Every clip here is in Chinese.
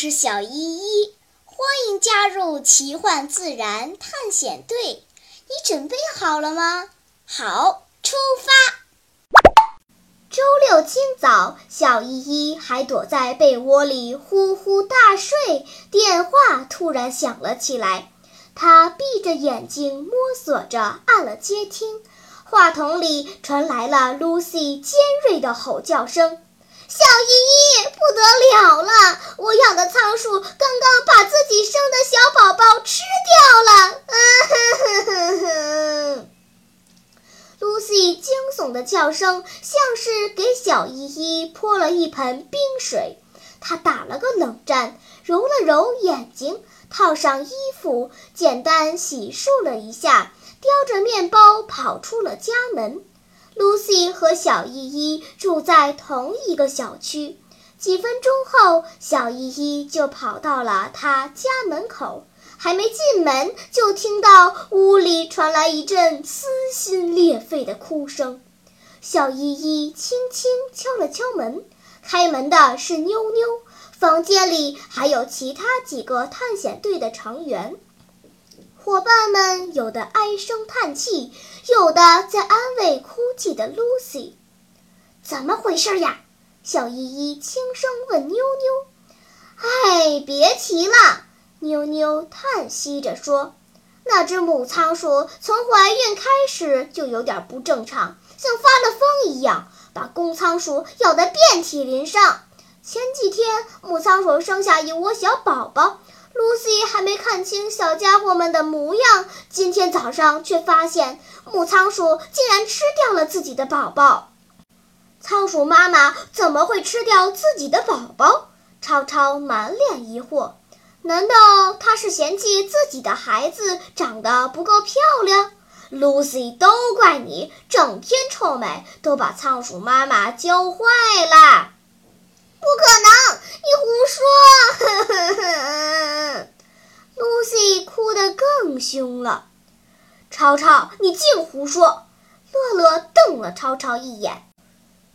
是小依依，欢迎加入奇幻自然探险队。你准备好了吗？好，出发。周六清早，小依依还躲在被窝里呼呼大睡，电话突然响了起来。她闭着眼睛摸索着按了接听，话筒里传来了 Lucy 尖锐的吼叫声。小依依，不得了了！我养的仓鼠刚刚把自己生的小宝宝吃掉了。嗯哼哼哼。Lucy 惊悚的叫声像是给小依依泼了一盆冰水。她打了个冷战，揉了揉眼睛，套上衣服，简单洗漱了一下，叼着面包跑出了家门。Lucy 和小依依住在同一个小区。几分钟后，小依依就跑到了她家门口，还没进门，就听到屋里传来一阵撕心裂肺的哭声。小依依轻轻敲了敲门，开门的是妞妞。房间里还有其他几个探险队的成员。伙伴们有的唉声叹气，有的在安慰哭泣的 Lucy。怎么回事呀？小依依轻声问妞妞。哎，别提了，妞妞叹息着说：“那只母仓鼠从怀孕开始就有点不正常，像发了疯一样，把公仓鼠咬得遍体鳞伤。前几天，母仓鼠生下一窝小宝宝。” Lucy 还没看清小家伙们的模样，今天早上却发现母仓鼠竟然吃掉了自己的宝宝。仓鼠妈妈怎么会吃掉自己的宝宝？超超满脸疑惑。难道她是嫌弃自己的孩子长得不够漂亮？Lucy 都怪你，整天臭美，都把仓鼠妈妈教坏了。不可能，你胡说！呵呵呵。Lucy 哭得更凶了。超超，你净胡说！乐乐瞪了超超一眼。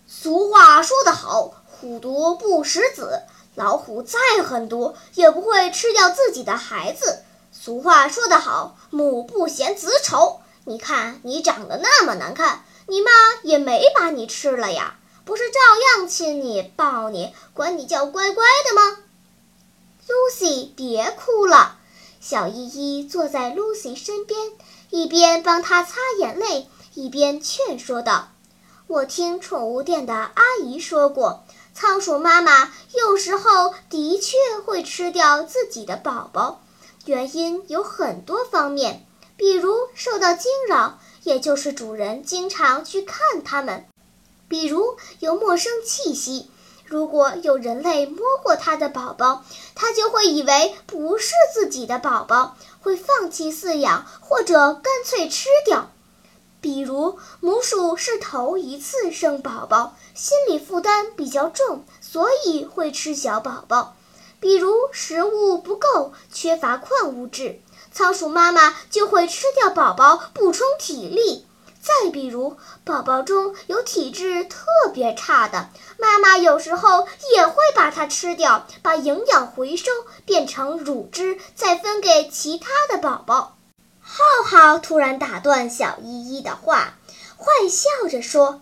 俗话说得好，虎毒不食子。老虎再狠毒，也不会吃掉自己的孩子。俗话说得好，母不嫌子丑。你看你长得那么难看，你妈也没把你吃了呀。不是照样亲你、抱你、管你叫乖乖的吗？Lucy，别哭了。小依依坐在 Lucy 身边，一边帮她擦眼泪，一边劝说道：“我听宠物店的阿姨说过，仓鼠妈妈有时候的确会吃掉自己的宝宝，原因有很多方面，比如受到惊扰，也就是主人经常去看它们。”比如有陌生气息，如果有人类摸过它的宝宝，它就会以为不是自己的宝宝，会放弃饲养或者干脆吃掉。比如母鼠是头一次生宝宝，心理负担比较重，所以会吃小宝宝。比如食物不够，缺乏矿物质，仓鼠妈妈就会吃掉宝宝，补充体力。再比如，宝宝中有体质特别差的，妈妈有时候也会把它吃掉，把营养回收变成乳汁，再分给其他的宝宝。浩浩突然打断小依依的话，坏笑着说：“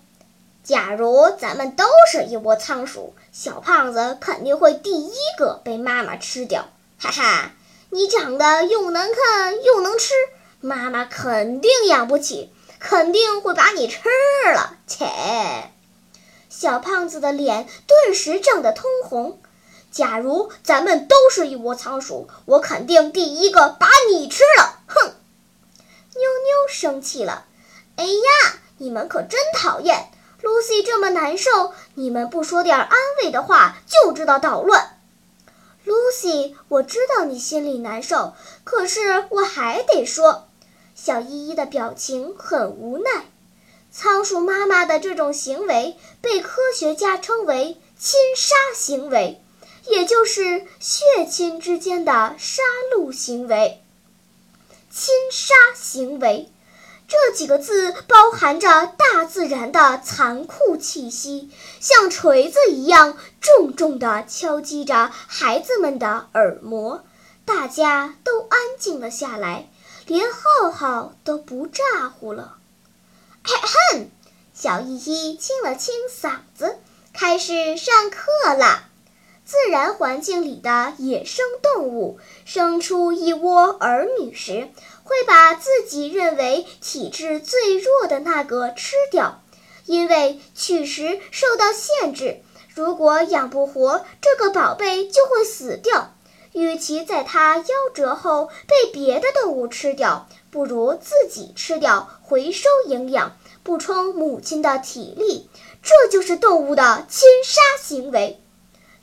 假如咱们都是一窝仓鼠，小胖子肯定会第一个被妈妈吃掉。”哈哈，你长得又难看又能吃，妈妈肯定养不起。肯定会把你吃了，切！小胖子的脸顿时涨得通红。假如咱们都是一窝仓鼠，我肯定第一个把你吃了！哼！妞妞生气了。哎呀，你们可真讨厌！Lucy 这么难受，你们不说点安慰的话，就知道捣乱。Lucy，我知道你心里难受，可是我还得说。小依依的表情很无奈。仓鼠妈妈的这种行为被科学家称为亲杀行为，也就是血亲之间的杀戮行为。亲杀行为，这几个字包含着大自然的残酷气息，像锤子一样重重地敲击着孩子们的耳膜。大家都安静了下来，连浩浩都不咋呼了。嘿哼，小依依清了清嗓子，开始上课了。自然环境里的野生动物生出一窝儿女时，会把自己认为体质最弱的那个吃掉，因为取食受到限制。如果养不活这个宝贝，就会死掉。与其在它夭折后被别的动物吃掉，不如自己吃掉，回收营养，补充母亲的体力。这就是动物的亲杀行为。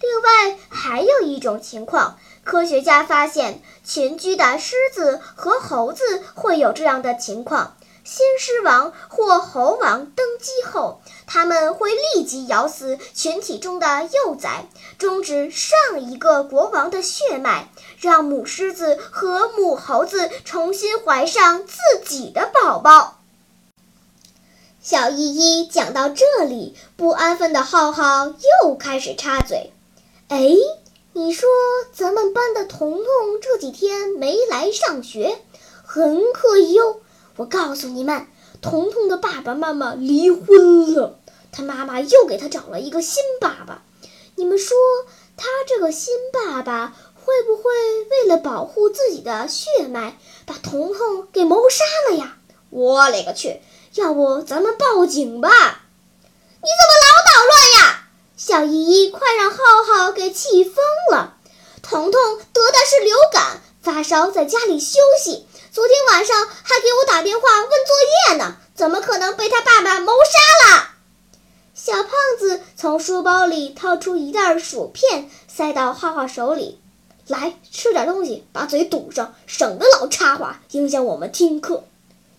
另外，还有一种情况，科学家发现群居的狮子和猴子会有这样的情况。新狮王或猴王登基后，他们会立即咬死群体中的幼崽，终止上一个国王的血脉，让母狮子和母猴子重新怀上自己的宝宝。小依依讲到这里，不安分的浩浩又开始插嘴：“哎，你说咱们班的彤彤这几天没来上学，很可疑哦。”我告诉你们，彤彤的爸爸妈妈离婚了，他妈妈又给他找了一个新爸爸。你们说，他这个新爸爸会不会为了保护自己的血脉，把彤彤给谋杀了呀？我勒个去！要不咱们报警吧？你怎么老捣乱呀？小依依，快让浩浩给气疯了！彤彤得的是流感，发烧，在家里休息。昨天晚上还给我打电话问作业呢，怎么可能被他爸爸谋杀了？小胖子从书包里掏出一袋薯片，塞到浩浩手里，来吃点东西，把嘴堵上，省得老插话，影响我们听课。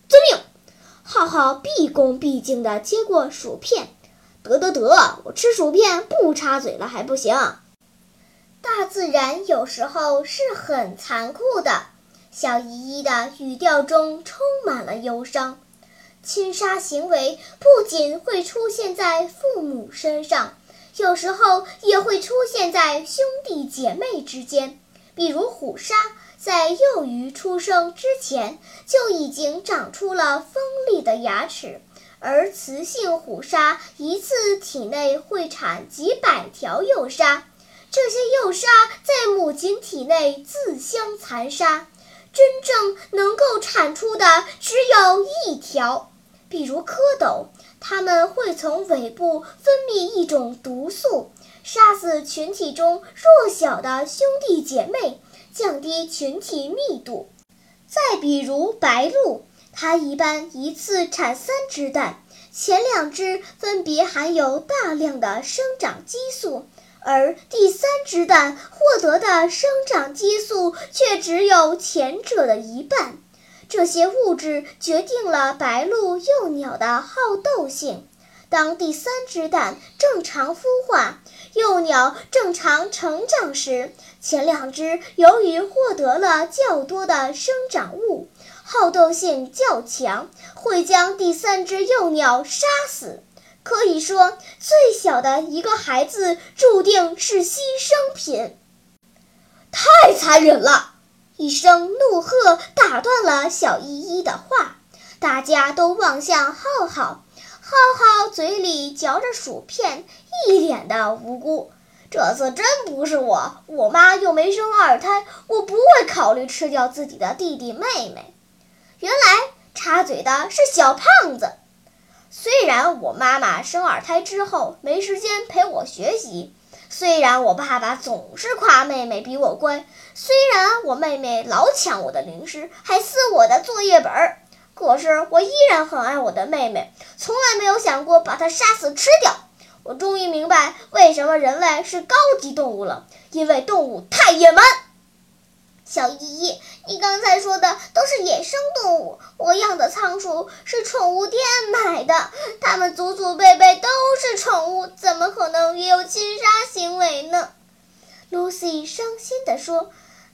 遵命。浩浩毕恭毕敬地接过薯片，得得得，我吃薯片不插嘴了还不行？大自然有时候是很残酷的。小依依的语调中充满了忧伤。亲杀行为不仅会出现在父母身上，有时候也会出现在兄弟姐妹之间。比如虎鲨在幼鱼出生之前就已经长出了锋利的牙齿，而雌性虎鲨一次体内会产几百条幼鲨，这些幼鲨在母亲体内自相残杀。真正能够产出的只有一条，比如蝌蚪，它们会从尾部分泌一种毒素，杀死群体中弱小的兄弟姐妹，降低群体密度。再比如白鹭，它一般一次产三只蛋，前两只分别含有大量的生长激素。而第三只蛋获得的生长激素却只有前者的一半，这些物质决定了白鹭幼鸟的好斗性。当第三只蛋正常孵化，幼鸟正常成长时，前两只由于获得了较多的生长物，好斗性较强，会将第三只幼鸟杀死。可以说，最小的一个孩子注定是牺牲品。太残忍了！一声怒喝打断了小依依的话，大家都望向浩浩。浩浩嘴里嚼着薯片，一脸的无辜。这次真不是我，我妈又没生二胎，我不会考虑吃掉自己的弟弟妹妹。原来插嘴的是小胖子。虽然我妈妈生二胎之后没时间陪我学习，虽然我爸爸总是夸妹妹比我乖，虽然我妹妹老抢我的零食，还撕我的作业本儿，可是我依然很爱我的妹妹，从来没有想过把她杀死吃掉。我终于明白为什么人类是高级动物了，因为动物太野蛮。小依依，你刚才说的都是野生动物，我养的仓鼠是宠物店买的，它们祖祖辈辈都是宠物，怎么可能也有侵杀行为呢？Lucy 伤心地说：“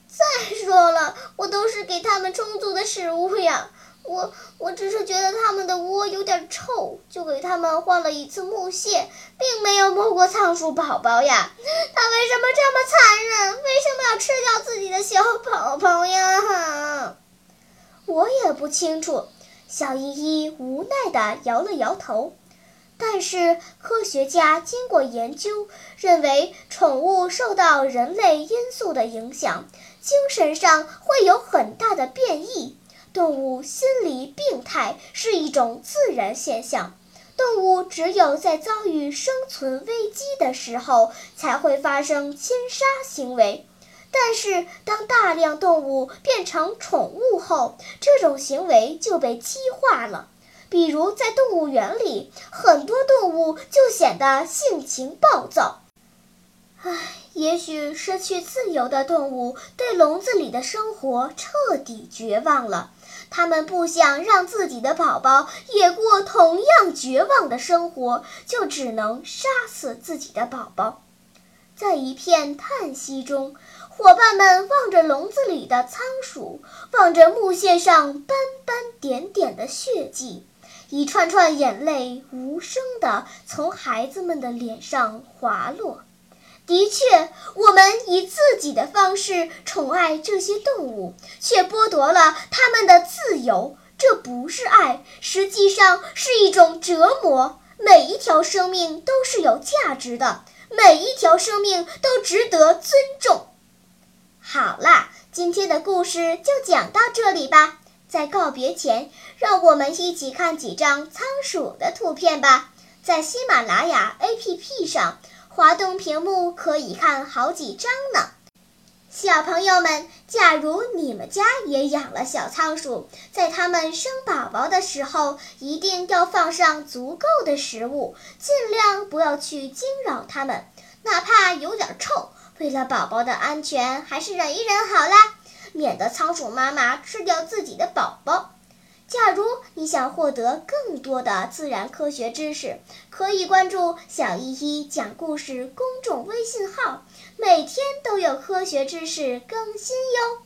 再说了，我都是给它们充足的食物呀，我我只是觉得它们的窝有点臭，就给它们换了一次木屑，并没有摸过仓鼠宝宝呀。它为什么这么残忍？为什么要吃掉自己的小宝宝呀？我也不清楚。小依依无奈地摇了摇头。但是科学家经过研究，认为宠物受到人类因素的影响，精神上会有很大的变异。动物心理病态是一种自然现象，动物只有在遭遇生存危机的时候才会发生侵杀行为。但是，当大量动物变成宠物后，这种行为就被激化了。比如，在动物园里，很多动物就显得性情暴躁。唉，也许失去自由的动物对笼子里的生活彻底绝望了。他们不想让自己的宝宝也过同样绝望的生活，就只能杀死自己的宝宝。在一片叹息中，伙伴们望着笼子里的仓鼠，望着木屑上斑斑点点的血迹，一串串眼泪无声地从孩子们的脸上滑落。的确，我们以自己的方式宠爱这些动物，却剥夺了它们的自由。这不是爱，实际上是一种折磨。每一条生命都是有价值的，每一条生命都值得尊重。好啦，今天的故事就讲到这里吧。在告别前，让我们一起看几张仓鼠的图片吧。在喜马拉雅 APP 上。滑动屏幕可以看好几张呢，小朋友们，假如你们家也养了小仓鼠，在它们生宝宝的时候，一定要放上足够的食物，尽量不要去惊扰它们，哪怕有点臭，为了宝宝的安全，还是忍一忍好啦，免得仓鼠妈妈吃掉自己的宝宝。假如你想获得更多的自然科学知识，可以关注“小依依讲故事”公众微信号，每天都有科学知识更新哟。